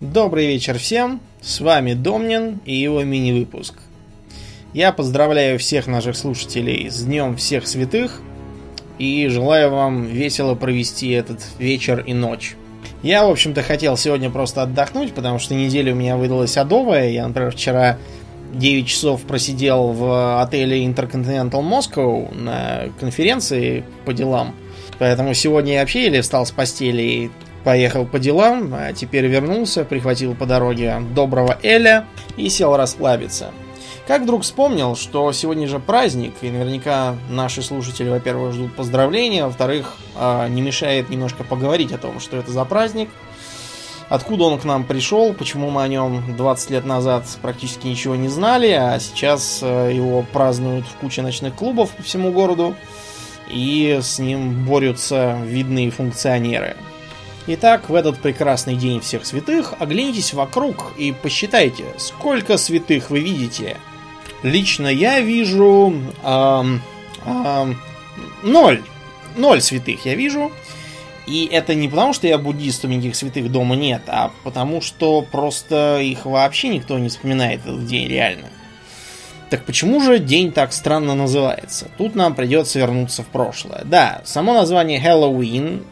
Добрый вечер всем, с вами Домнин и его мини-выпуск. Я поздравляю всех наших слушателей с Днем Всех Святых и желаю вам весело провести этот вечер и ночь. Я, в общем-то, хотел сегодня просто отдохнуть, потому что неделя у меня выдалась адовая. Я, например, вчера 9 часов просидел в отеле Intercontinental Moscow на конференции по делам. Поэтому сегодня я вообще еле встал с постели и поехал по делам, а теперь вернулся, прихватил по дороге доброго Эля и сел расслабиться. Как вдруг вспомнил, что сегодня же праздник, и наверняка наши слушатели, во-первых, ждут поздравления, во-вторых, а, не мешает немножко поговорить о том, что это за праздник, откуда он к нам пришел, почему мы о нем 20 лет назад практически ничего не знали, а сейчас а, его празднуют в куче ночных клубов по всему городу, и с ним борются видные функционеры. Итак, в этот прекрасный день всех святых оглянитесь вокруг и посчитайте, сколько святых вы видите. Лично я вижу эм, эм, ноль. Ноль святых я вижу. И это не потому, что я буддист, у никаких святых дома нет, а потому что просто их вообще никто не вспоминает этот день реально. Так почему же день так странно называется? Тут нам придется вернуться в прошлое. Да, само название Хэллоуин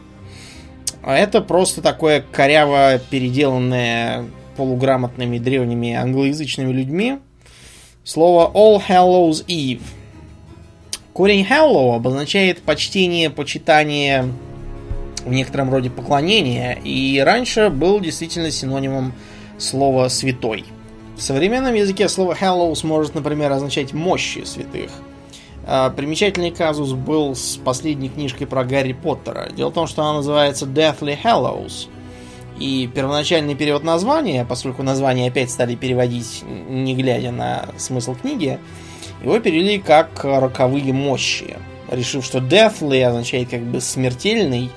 а это просто такое коряво переделанное полуграмотными древними англоязычными людьми слово All Hallows Eve. Корень Hallow обозначает почтение, почитание, в некотором роде поклонение, и раньше был действительно синонимом слова святой. В современном языке слово Hallows может, например, означать мощи святых – примечательный казус был с последней книжкой про Гарри Поттера. Дело в том, что она называется Deathly Hallows. И первоначальный перевод названия, поскольку название опять стали переводить, не глядя на смысл книги, его перевели как «роковые мощи», решив, что Deathly означает как бы «смертельный»,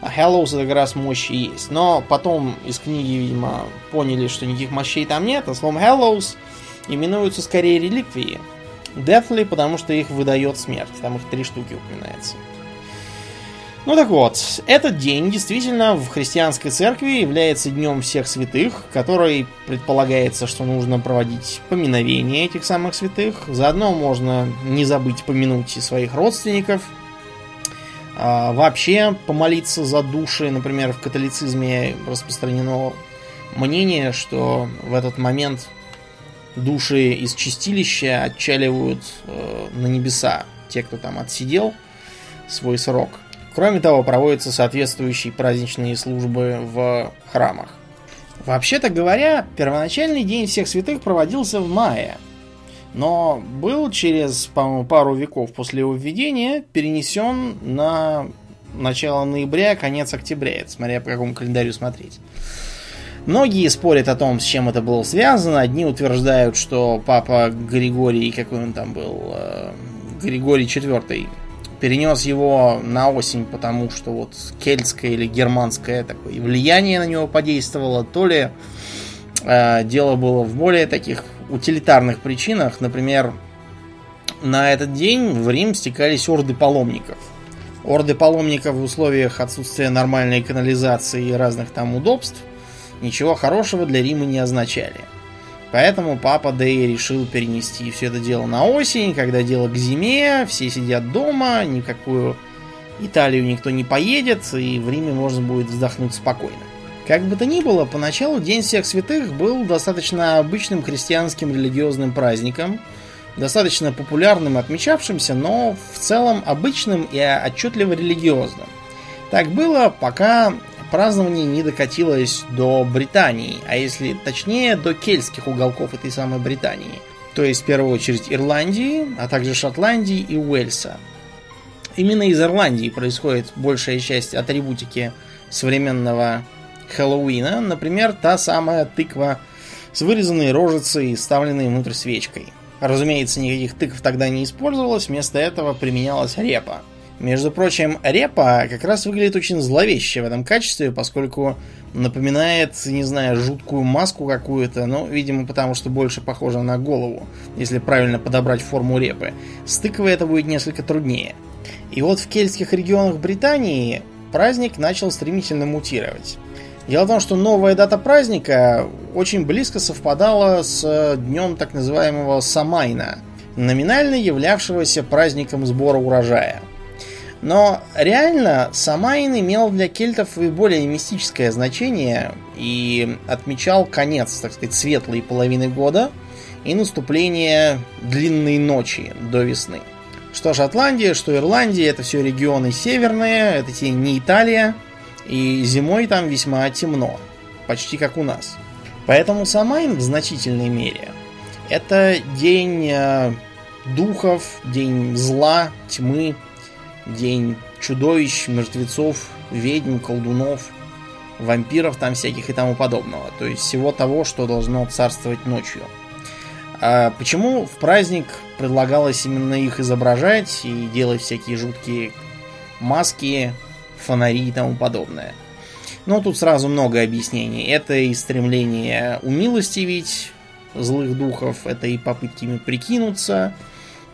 а Hallows это как раз мощи есть. Но потом из книги, видимо, поняли, что никаких мощей там нет, а словом Hallows именуются скорее реликвии – Deathly, потому что их выдает смерть. Там их три штуки упоминается. Ну так вот, этот день действительно в христианской церкви является днем всех святых, который предполагается, что нужно проводить поминовение этих самых святых. Заодно можно не забыть помянуть и своих родственников. А, вообще помолиться за души, например, в католицизме распространено мнение, что в этот момент души из чистилища отчаливают э, на небеса, те, кто там отсидел свой срок. Кроме того, проводятся соответствующие праздничные службы в храмах. Вообще-то говоря, первоначальный День всех святых проводился в мае, но был через, по-моему, пару веков после его введения перенесен на начало ноября, конец октября, это смотря по какому календарю смотреть. Многие спорят о том, с чем это было связано. Одни утверждают, что папа Григорий, какой он там был, э, Григорий IV, перенес его на осень, потому что вот кельтское или германское такое влияние на него подействовало, то ли э, дело было в более таких утилитарных причинах. Например, на этот день в Рим стекались орды паломников. Орды паломников в условиях отсутствия нормальной канализации и разных там удобств – ничего хорошего для Рима не означали. Поэтому папа Дэй решил перенести все это дело на осень, когда дело к зиме, все сидят дома, никакую Италию никто не поедет, и в Риме можно будет вздохнуть спокойно. Как бы то ни было, поначалу День всех святых был достаточно обычным христианским религиозным праздником, достаточно популярным, отмечавшимся, но в целом обычным и отчетливо религиозным. Так было, пока празднование не докатилось до Британии, а если точнее, до кельтских уголков этой самой Британии. То есть, в первую очередь, Ирландии, а также Шотландии и Уэльса. Именно из Ирландии происходит большая часть атрибутики современного Хэллоуина. Например, та самая тыква с вырезанной рожицей вставленной внутрь свечкой. Разумеется, никаких тыкв тогда не использовалось, вместо этого применялась репа – между прочим, репа как раз выглядит очень зловеще в этом качестве, поскольку напоминает, не знаю, жуткую маску какую-то, ну, видимо, потому что больше похоже на голову, если правильно подобрать форму репы. С тыквой это будет несколько труднее. И вот в кельтских регионах Британии праздник начал стремительно мутировать. Дело в том, что новая дата праздника очень близко совпадала с днем так называемого Самайна, номинально являвшегося праздником сбора урожая. Но реально Самайн имел для кельтов и более мистическое значение и отмечал конец, так сказать, светлой половины года и наступление длинной ночи до весны. Что Шотландия, что Ирландия, это все регионы северные, это те не Италия, и зимой там весьма темно, почти как у нас. Поэтому Самайн в значительной мере это день э, духов, день зла, тьмы, день чудовищ, мертвецов, ведьм, колдунов, вампиров там всяких и тому подобного. То есть всего того, что должно царствовать ночью. А почему в праздник предлагалось именно их изображать и делать всякие жуткие маски, фонари и тому подобное? Ну, тут сразу много объяснений. Это и стремление умилостивить злых духов, это и попытки ими прикинуться,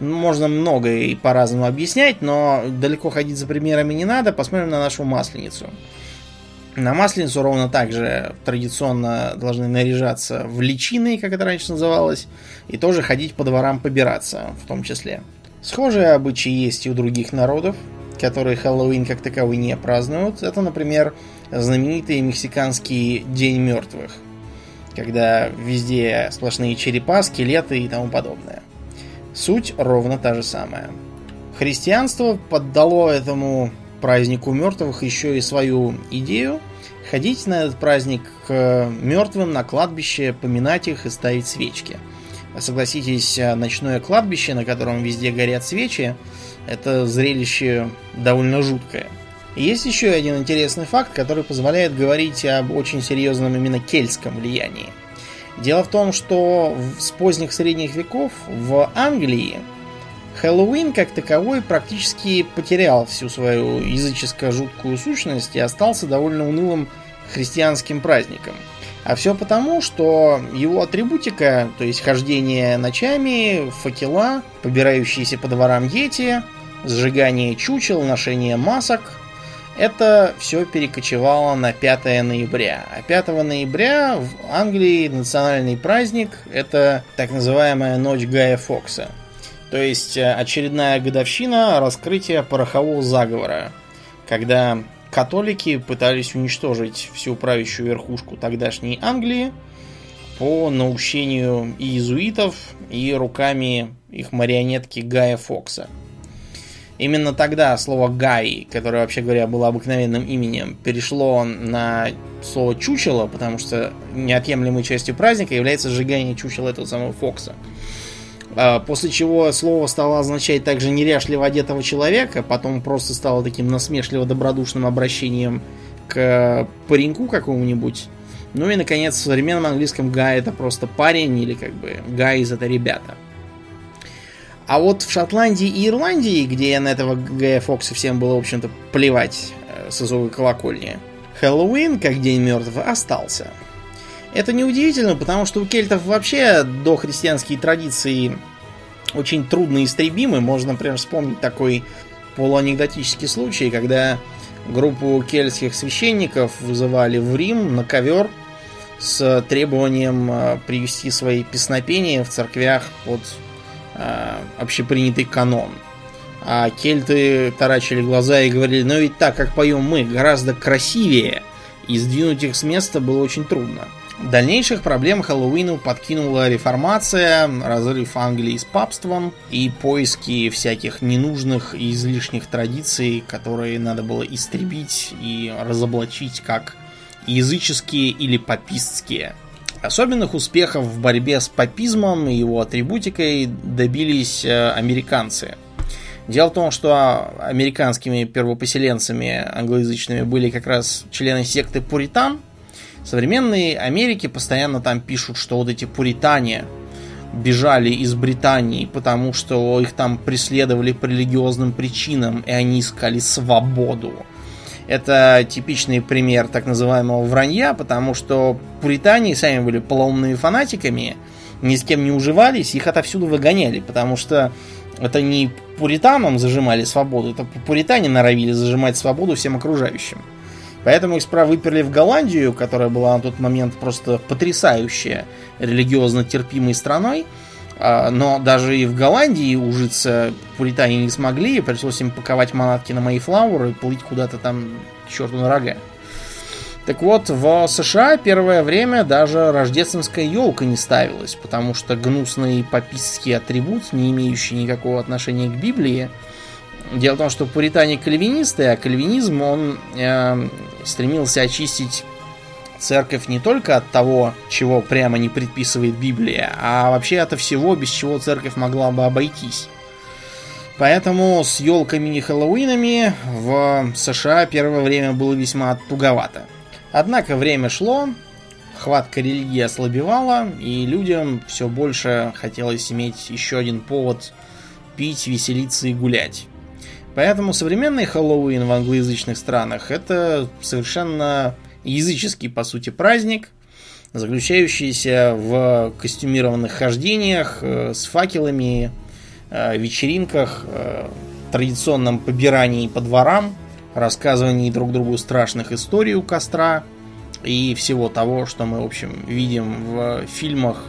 можно много и по-разному объяснять, но далеко ходить за примерами не надо. Посмотрим на нашу масленицу. На масленицу ровно так же традиционно должны наряжаться в личины, как это раньше называлось, и тоже ходить по дворам побираться, в том числе. Схожие обычаи есть и у других народов, которые Хэллоуин как таковой не празднуют. Это, например, знаменитый мексиканский День мертвых, когда везде сплошные черепа, скелеты и тому подобное. Суть ровно та же самая. Христианство поддало этому празднику мертвых еще и свою идею ходить на этот праздник к мертвым на кладбище, поминать их и ставить свечки. Согласитесь, ночное кладбище, на котором везде горят свечи, это зрелище довольно жуткое. есть еще один интересный факт, который позволяет говорить об очень серьезном именно кельтском влиянии – Дело в том, что с поздних средних веков в Англии Хэллоуин как таковой практически потерял всю свою языческую жуткую сущность и остался довольно унылым христианским праздником. А все потому, что его атрибутика, то есть хождение ночами, факела, побирающиеся по дворам дети, сжигание чучел, ношение масок – это все перекочевало на 5 ноября. А 5 ноября в Англии национальный праздник – это так называемая Ночь Гая Фокса. То есть э, очередная годовщина раскрытия порохового заговора, когда католики пытались уничтожить всю правящую верхушку тогдашней Англии по наущению иезуитов и руками их марионетки Гая Фокса – Именно тогда слово «гай», которое, вообще говоря, было обыкновенным именем, перешло на слово «чучело», потому что неотъемлемой частью праздника является сжигание чучела этого самого Фокса. А, после чего слово стало означать также неряшливо одетого человека, потом просто стало таким насмешливо-добродушным обращением к пареньку какому-нибудь. Ну и, наконец, в современном английском «гай» это просто парень или как бы «гайз» это ребята – а вот в Шотландии и Ирландии, где на этого Гая Фокса всем было, в общем-то, плевать э, с изовой колокольни, Хэллоуин, как День мертвых, остался. Это неудивительно, потому что у кельтов вообще до христианские традиции очень трудно истребимы. Можно, например, вспомнить такой полуанекдотический случай, когда группу кельтских священников вызывали в Рим на ковер с требованием э, привести свои песнопения в церквях под э, общепринятый канон. А кельты таращили глаза и говорили, ну ведь так, как поем мы, гораздо красивее. И сдвинуть их с места было очень трудно. Дальнейших проблем Хэллоуину подкинула реформация, разрыв Англии с папством и поиски всяких ненужных и излишних традиций, которые надо было истребить и разоблачить как языческие или папистские. Особенных успехов в борьбе с папизмом и его атрибутикой добились э, американцы. Дело в том, что американскими первопоселенцами англоязычными были как раз члены секты Пуритан. Современные Америки постоянно там пишут, что вот эти пуритане бежали из Британии, потому что их там преследовали по религиозным причинам, и они искали свободу. Это типичный пример так называемого вранья, потому что пуритане сами были полоумными фанатиками, ни с кем не уживались, их отовсюду выгоняли, потому что это не пуританам зажимали свободу, это пуритане норовили зажимать свободу всем окружающим. Поэтому их справа выперли в Голландию, которая была на тот момент просто потрясающая религиозно терпимой страной. А, но даже и в Голландии ужиться пуритане не смогли, пришлось им паковать манатки на мои флауры и плыть куда-то там к черту на рога. Так вот, в США первое время даже рождественская елка не ставилась, потому что гнусный папистский атрибут, не имеющий никакого отношения к Библии. Дело в том, что пуритане кальвинисты, а кальвинизм, он э, стремился очистить церковь не только от того, чего прямо не предписывает Библия, а вообще от всего, без чего церковь могла бы обойтись. Поэтому с елками и Хэллоуинами в США первое время было весьма туговато. Однако время шло, хватка религии ослабевала, и людям все больше хотелось иметь еще один повод пить, веселиться и гулять. Поэтому современный Хэллоуин в англоязычных странах это совершенно языческий, по сути, праздник, заключающийся в костюмированных хождениях э, с факелами, э, вечеринках, э, традиционном побирании по дворам – рассказывании друг другу страшных историй у костра и всего того, что мы, в общем, видим в фильмах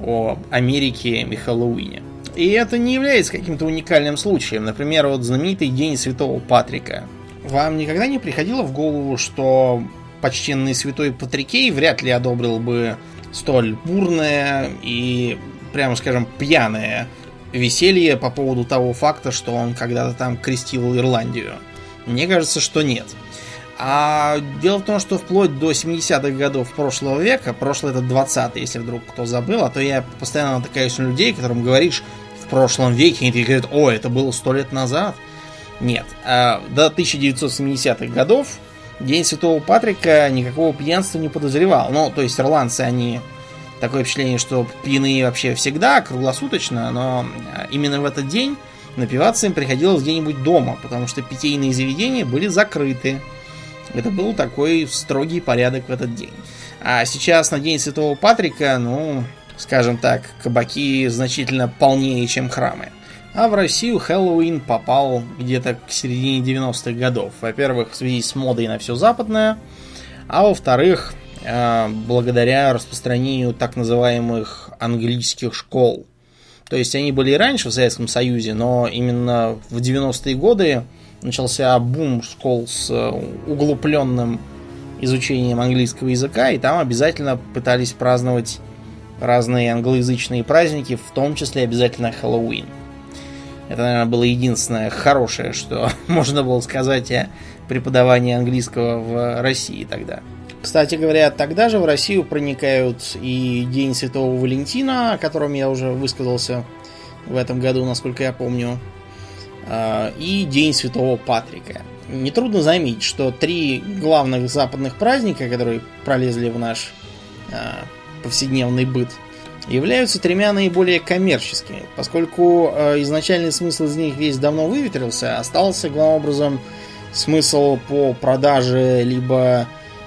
о Америке и Хэллоуине. И это не является каким-то уникальным случаем. Например, вот знаменитый День Святого Патрика. Вам никогда не приходило в голову, что почтенный святой Патрикей вряд ли одобрил бы столь бурное и, прямо скажем, пьяное веселье по поводу того факта, что он когда-то там крестил Ирландию? Мне кажется, что нет. А дело в том, что вплоть до 70-х годов прошлого века, прошлое это 20 если вдруг кто забыл, а то я постоянно натыкаюсь на людей, которым говоришь в прошлом веке, и они говорят, о, это было сто лет назад. Нет. А до 1970-х годов День Святого Патрика никакого пьянства не подозревал. Ну, то есть ирландцы, они такое впечатление, что пьяные вообще всегда, круглосуточно, но именно в этот день напиваться им приходилось где-нибудь дома, потому что питейные заведения были закрыты. Это был такой строгий порядок в этот день. А сейчас на День Святого Патрика, ну, скажем так, кабаки значительно полнее, чем храмы. А в Россию Хэллоуин попал где-то к середине 90-х годов. Во-первых, в связи с модой на все западное, а во-вторых, э, благодаря распространению так называемых английских школ – то есть они были и раньше в Советском Союзе, но именно в 90-е годы начался бум школ с э, углубленным изучением английского языка, и там обязательно пытались праздновать разные англоязычные праздники, в том числе обязательно Хэллоуин. Это, наверное, было единственное хорошее, что можно было сказать о преподавании английского в России тогда. Кстати говоря, тогда же в Россию проникают и День Святого Валентина, о котором я уже высказался в этом году, насколько я помню, а, и День Святого Патрика. Нетрудно заметить, что три главных западных праздника, которые пролезли в наш а, повседневный быт, являются тремя наиболее коммерческими, поскольку а, изначальный смысл из них весь давно выветрился, остался главным образом смысл по продаже либо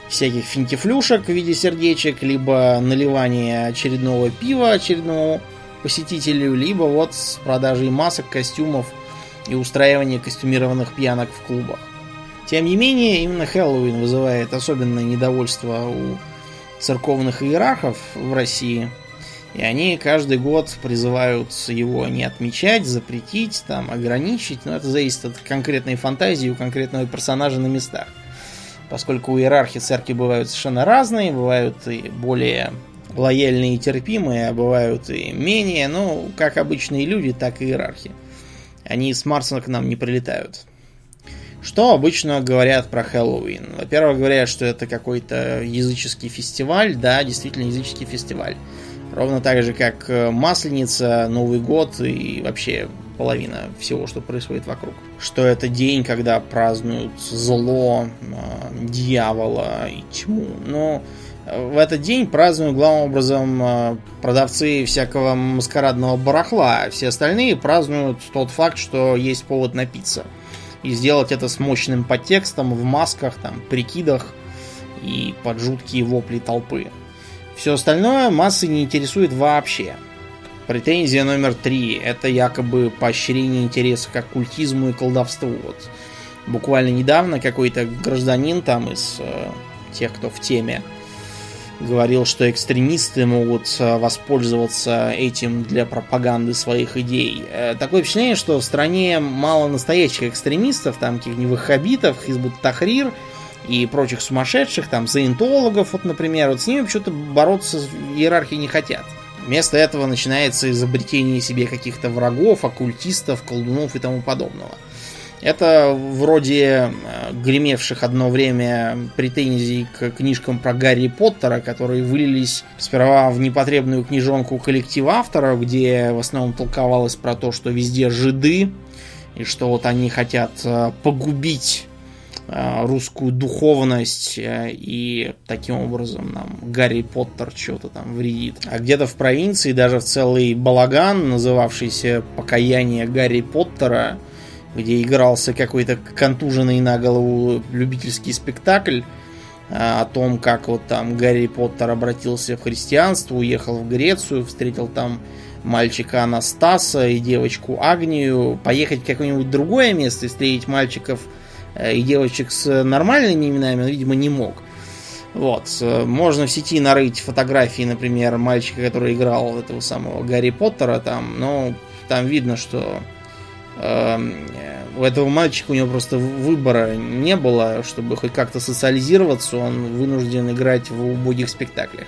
всяких финтифлюшек в виде сердечек, либо наливание очередного пива очередному посетителю, либо вот с продажей масок, костюмов и устраивания костюмированных пьянок в клубах. Тем не менее, именно Хэллоуин вызывает особенное недовольство у церковных иерархов в России. И они каждый год призывают его не отмечать, запретить, там, ограничить. Но это зависит от конкретной фантазии у конкретного персонажа на местах поскольку у иерархии церкви бывают совершенно разные, бывают и более лояльные и терпимые, а бывают и менее, ну, как обычные люди, так и иерархи. Они с Марса к нам не прилетают. Что обычно говорят про Хэллоуин? Во-первых, говорят, что это какой-то языческий фестиваль. Да, действительно языческий фестиваль. Ровно так же, как э, Масленица, Новый год и вообще половина всего, что происходит вокруг. Что это день, когда празднуют зло, а, дьявола и тьму. Но э, в этот день празднуют главным образом продавцы всякого маскарадного барахла, а все остальные празднуют тот факт, что есть повод напиться. И сделать это с мощным подтекстом, в масках, там, прикидах и под жуткие вопли толпы. Все остальное массы не интересует вообще. Претензия номер три – это якобы поощрение интереса к оккультизму и колдовству. Вот. буквально недавно какой-то гражданин там из э, тех, кто в теме, говорил, что экстремисты могут э, воспользоваться этим для пропаганды своих идей. Э, такое впечатление, что в стране мало настоящих экстремистов, там каких-нибудь хабитов, Хизбут Тахрир и прочих сумасшедших, там, заинтологов, вот, например, вот с ними почему-то бороться иерархии не хотят. Вместо этого начинается изобретение себе каких-то врагов, оккультистов, колдунов и тому подобного. Это вроде э, гремевших одно время претензий к книжкам про Гарри Поттера, которые вылились сперва в непотребную книжонку коллектива авторов, где в основном толковалось про то, что везде жиды, и что вот они хотят э, погубить русскую духовность, и таким образом нам Гарри Поттер что-то там вредит. А где-то в провинции даже в целый балаган, называвшийся «Покаяние Гарри Поттера», где игрался какой-то контуженный на голову любительский спектакль а, о том, как вот там Гарри Поттер обратился в христианство, уехал в Грецию, встретил там мальчика Анастаса и девочку Агнию, поехать в какое-нибудь другое место и встретить мальчиков э, и девочек с нормальными именами он, видимо, не мог. Вот. Можно в сети нарыть фотографии, например, мальчика, который играл этого самого Гарри Поттера там, но там видно, что Эм, у этого мальчика у него просто выбора не было, чтобы хоть как-то социализироваться, он вынужден играть в убогих спектаклях.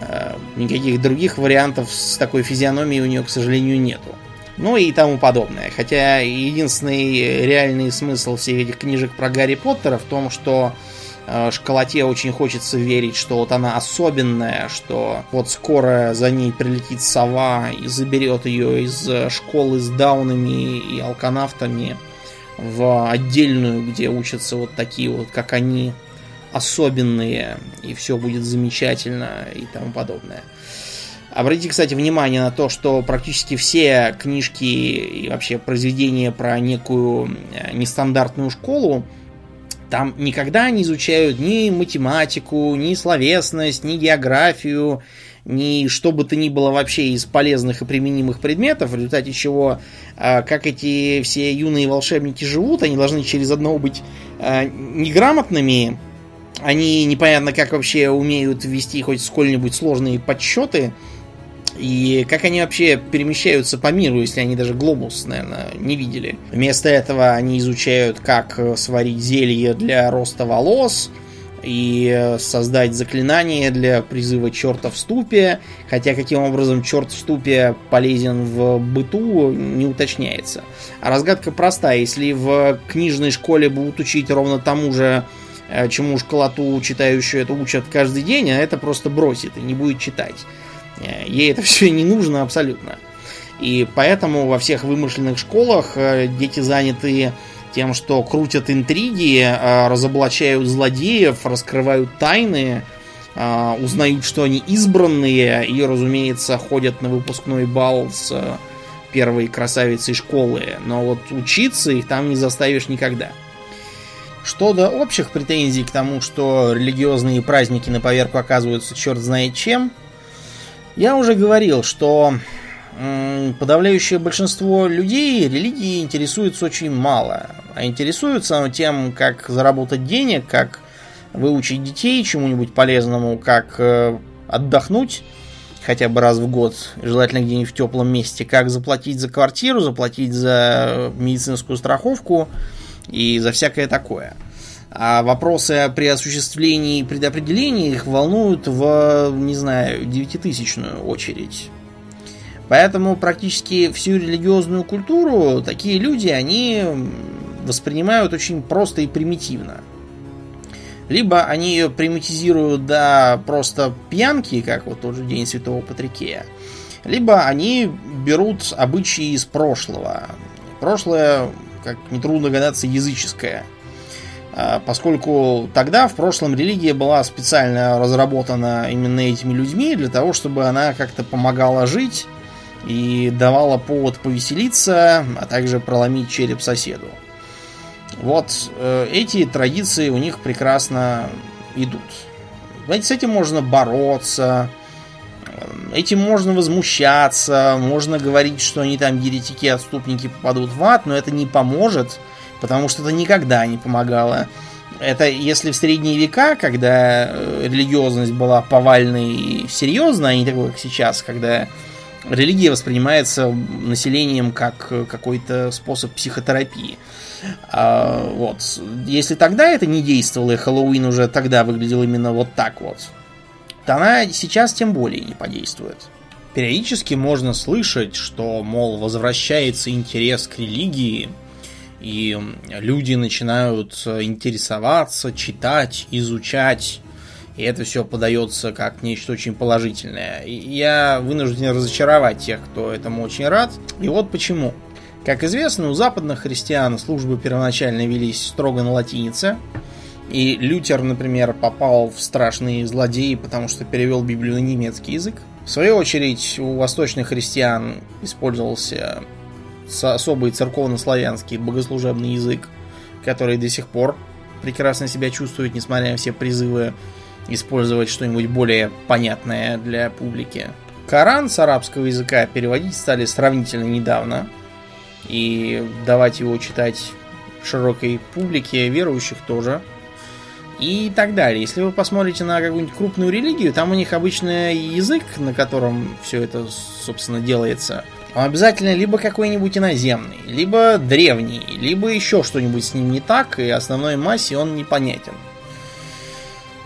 Э, никаких других вариантов с такой физиономией у него, к сожалению, нету. Ну и тому подобное. Хотя единственный реальный смысл всех этих книжек про Гарри Поттера в том, что Э, школоте очень хочется верить, что вот она особенная, что вот скоро за ней прилетит сова и заберет ее из э, школы с даунами и алканавтами в отдельную, где учатся вот такие вот, как они, особенные, и все будет замечательно и тому подобное. Обратите, кстати, внимание на то, что практически все книжки и вообще произведения про некую э, нестандартную школу там никогда не изучают ни математику, ни словесность, ни географию, ни что бы то ни было вообще из полезных и применимых предметов, в результате чего, а, как эти все юные волшебники живут, они должны через одного быть а, неграмотными, они непонятно как вообще умеют вести хоть сколь-нибудь сложные подсчеты, и как они вообще перемещаются по миру, если они даже глобус, наверное, не видели. Вместо этого они изучают, как сварить зелье для роста волос и создать заклинание для призыва черта в ступе. Хотя каким образом черт в ступе полезен в быту, не уточняется. А разгадка проста. Если в книжной школе будут учить ровно тому же, э, чему школоту читающую это учат каждый день, а это просто бросит и не будет читать. Э, ей это все не нужно абсолютно. И поэтому во всех вымышленных школах э, дети заняты тем, что крутят интриги, э, разоблачают злодеев, раскрывают тайны, узнают, что они избранные, и, разумеется, ходят на выпускной бал с первой красавицей школы. Но вот учиться их там не заставишь никогда. Что до общих претензий к тому, что религиозные праздники на поверку оказываются черт знает чем, я уже говорил, что подавляющее большинство людей религией интересуется очень мало. А интересуются тем, как заработать денег, как выучить детей чему-нибудь полезному, как э, отдохнуть хотя бы раз в год, желательно где-нибудь в теплом месте, как заплатить за квартиру, заплатить за медицинскую страховку и за всякое такое. А вопросы при осуществлении и предопределении их волнуют в, не знаю, девятитысячную очередь. Поэтому практически всю религиозную культуру такие люди, они воспринимают очень просто и примитивно. Либо они ее примитизируют до просто пьянки, как вот тот же День Святого Патрикея, либо они берут обычаи из прошлого. Прошлое, как нетрудно догадаться, языческое – поскольку тогда, в прошлом, религия была специально разработана именно этими людьми для того, чтобы она как-то помогала жить и давала повод повеселиться, а также проломить череп соседу. Вот э, эти традиции у них прекрасно идут. Знаете, с этим можно бороться, этим можно возмущаться, можно говорить, что они там еретики, отступники попадут в ад, но это не поможет потому что это никогда не помогало. Это если в средние века, когда э, религиозность была повальной и серьезной, а не такой, как сейчас, когда религия воспринимается населением как какой-то способ психотерапии. А, вот. Если тогда это не действовало, и Хэллоуин уже тогда выглядел именно вот так вот, то она сейчас тем более не подействует. Периодически можно слышать, что, мол, возвращается интерес к религии, и люди начинают интересоваться, читать, изучать, и это все подается как нечто очень положительное. И я вынужден разочаровать тех, кто этому очень рад. И вот почему. Как известно, у западных христиан службы первоначально велись строго на латинице. И Лютер, например, попал в страшные злодеи, потому что перевел Библию на немецкий язык. В свою очередь, у восточных христиан использовался особый церковно-славянский богослужебный язык, который до сих пор прекрасно себя чувствует, несмотря на все призывы использовать что-нибудь более понятное для публики. Коран с арабского языка переводить стали сравнительно недавно, и давать его читать широкой публике, верующих тоже, и так далее. Если вы посмотрите на какую-нибудь крупную религию, там у них обычный язык, на котором все это, собственно, делается – он обязательно либо какой-нибудь иноземный, либо древний, либо еще что-нибудь с ним не так, и основной массе он непонятен.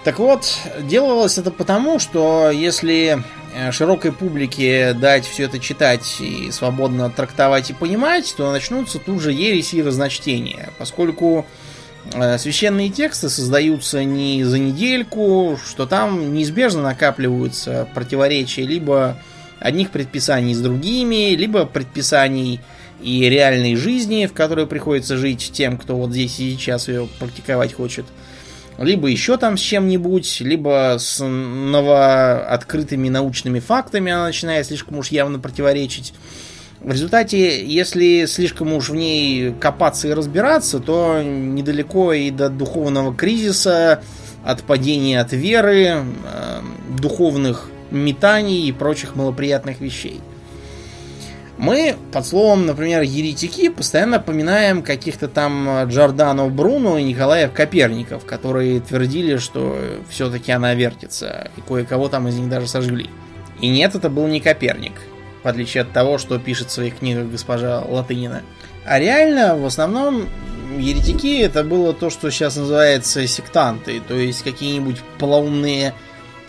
Так вот, делалось это потому, что если э, широкой публике дать все это читать и свободно трактовать и понимать, то начнутся тут же ереси и разночтения, поскольку э, священные тексты создаются не за недельку, что там неизбежно накапливаются противоречия, либо одних предписаний с другими, либо предписаний и реальной жизни, в которой приходится жить тем, кто вот здесь и сейчас ее практиковать хочет, либо еще там с чем-нибудь, либо с новооткрытыми научными фактами она начинает слишком уж явно противоречить. В результате, если слишком уж в ней копаться и разбираться, то недалеко и до духовного кризиса, от падения от веры, э, духовных метаний и прочих малоприятных вещей. Мы под словом, например, еретики постоянно поминаем каких-то там Джордано Бруно и Николаев Коперников, которые твердили, что все-таки она вертится, и кое-кого там из них даже сожгли. И нет, это был не Коперник, в отличие от того, что пишет в своих книгах госпожа Латынина. А реально, в основном, еретики это было то, что сейчас называется сектанты, то есть какие-нибудь полоумные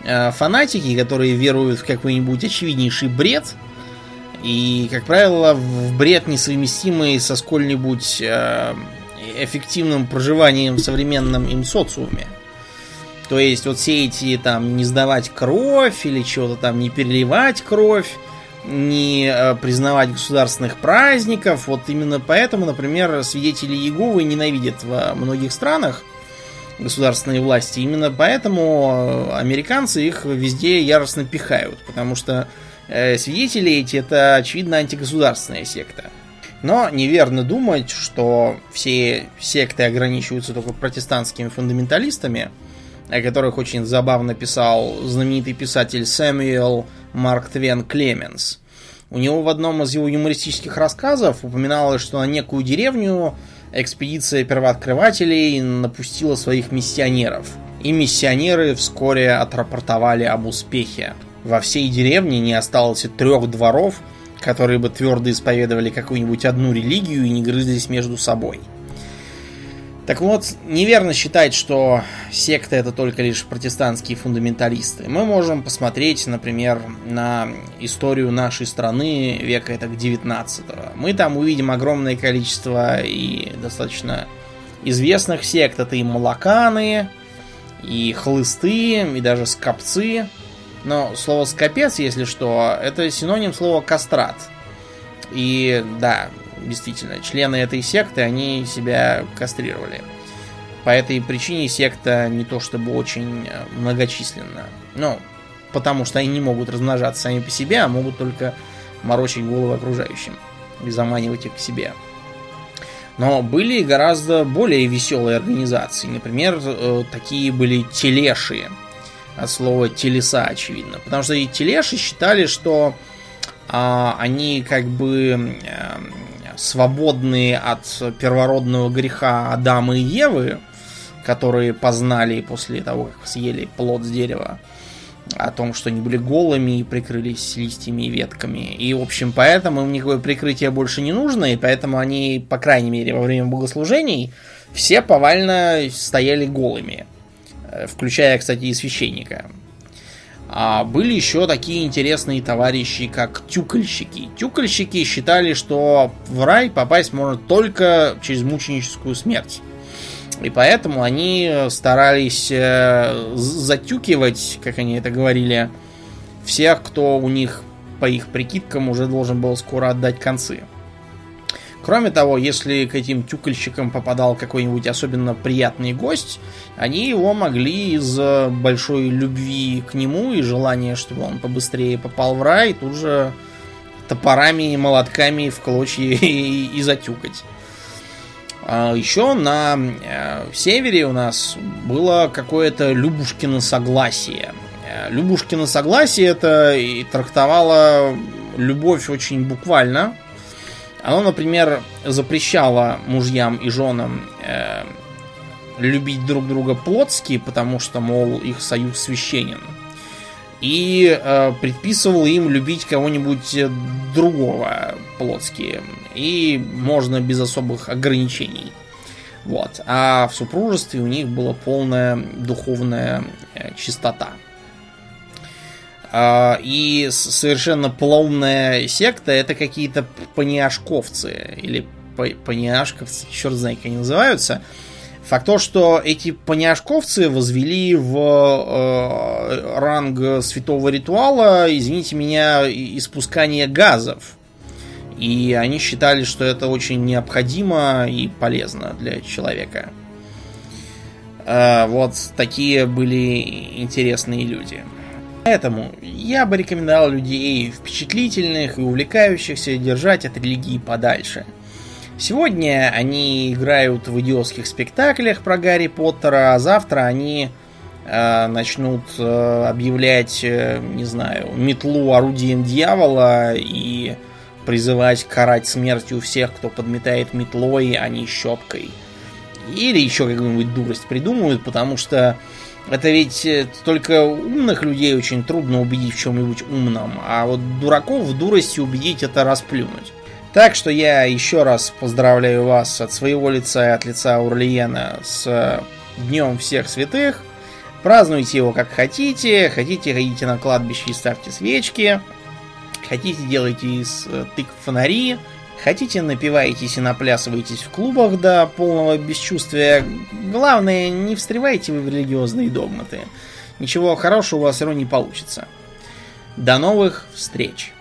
фанатики, которые веруют в какой-нибудь очевиднейший бред, и, как правило, в бред несовместимый со сколь-нибудь э, эффективным проживанием в современном им социуме. То есть вот все эти там не сдавать кровь или чего-то там не переливать кровь, не э, признавать государственных праздников. Вот именно поэтому, например, свидетели Иеговы ненавидят во многих странах – государственные власти. Именно поэтому э, американцы их везде яростно пихают, потому что э, свидетели эти это очевидно антигосударственная секта. Но неверно думать, что все секты ограничиваются только протестантскими фундаменталистами, о которых очень забавно писал знаменитый писатель Сэмюэл Марк Твен Клеменс. У него в одном из его юмористических рассказов упоминалось, что на некую деревню экспедиция первооткрывателей напустила своих миссионеров. И миссионеры вскоре отрапортовали об успехе. Во всей деревне не осталось и трех дворов, которые бы твердо исповедовали какую-нибудь одну религию и не грызлись между собой – так вот, неверно считать, что секты это только лишь протестантские фундаменталисты. Мы можем посмотреть, например, на историю нашей страны века это 19 -го. Мы там увидим огромное количество и достаточно известных сект. Это и молоканы, и хлысты, и даже скопцы. Но слово скопец, если что, это синоним слова кастрат. И да, действительно, члены этой секты, они себя кастрировали. По этой причине секта не то чтобы очень э, многочисленна. Ну, потому что они не могут размножаться сами по себе, а могут только морочить головы окружающим и заманивать их к себе. Но были гораздо более веселые организации. Например, э, такие были телеши. От слова телеса, очевидно. Потому что и телеши считали, что а, они как бы а, свободные от первородного греха Адама и Евы, которые познали после того, как съели плод с дерева, о том, что они были голыми и прикрылись листьями и ветками. И, в общем, поэтому им никакое прикрытие больше не нужно, и поэтому они, по крайней мере, во время богослужений все повально стояли голыми. Э, включая, кстати, и священника. А были еще такие интересные товарищи, как тюкальщики. Тюкальщики считали, что в рай попасть можно только через мученическую смерть. И поэтому они старались э, затюкивать, как они это говорили, всех, кто у них, по их прикидкам, уже должен был скоро отдать концы. Кроме того, если к этим тюкальщикам попадал какой-нибудь особенно приятный гость, они его могли из большой любви к нему и желания, чтобы он побыстрее попал в рай, тут же топорами и молотками в клочья и, и затюкать. А еще на э, севере у нас было какое-то Любушкино согласие. Э, Любушкино согласие это и трактовало любовь очень буквально. Оно, например, запрещало мужьям и женам э, любить друг друга плотски, потому что, мол, их союз священен. И э, предписывал им любить кого-нибудь другого плотски. И можно без особых ограничений. Вот. А в супружестве у них была полная духовная э, чистота. А, и совершенно полоумная секта это какие-то паниашковцы или паниашковцы, черт знает, как они называются. Факт то, что эти паниашковцы возвели в э, ранг святого ритуала, извините меня, испускание газов. И они считали, что это очень необходимо и полезно для человека. Э, вот такие были интересные люди. Поэтому я бы рекомендовал людей впечатлительных и увлекающихся держать от религии подальше. Сегодня они играют в идиотских спектаклях про Гарри Поттера, а завтра они э, начнут э, объявлять, э, не знаю, метлу орудием дьявола и призывать карать смертью всех, кто подметает метлой, а не щеткой. Или еще какую-нибудь дурость придумывают, потому что это ведь э, только умных людей очень трудно убедить в чем-нибудь умном, а вот дураков в дурости убедить это расплюнуть. Так что я еще раз поздравляю вас от своего лица и от лица Урлиена с э, Днем Всех Святых. Празднуйте его как хотите. Хотите, ходите на кладбище и ставьте свечки. Хотите, делайте из э, тыкв фонари. Хотите, напиваетесь и наплясываетесь в клубах до полного бесчувствия. Главное, не встревайте вы в религиозные догматы. Ничего хорошего у вас все равно не получится. До новых встреч!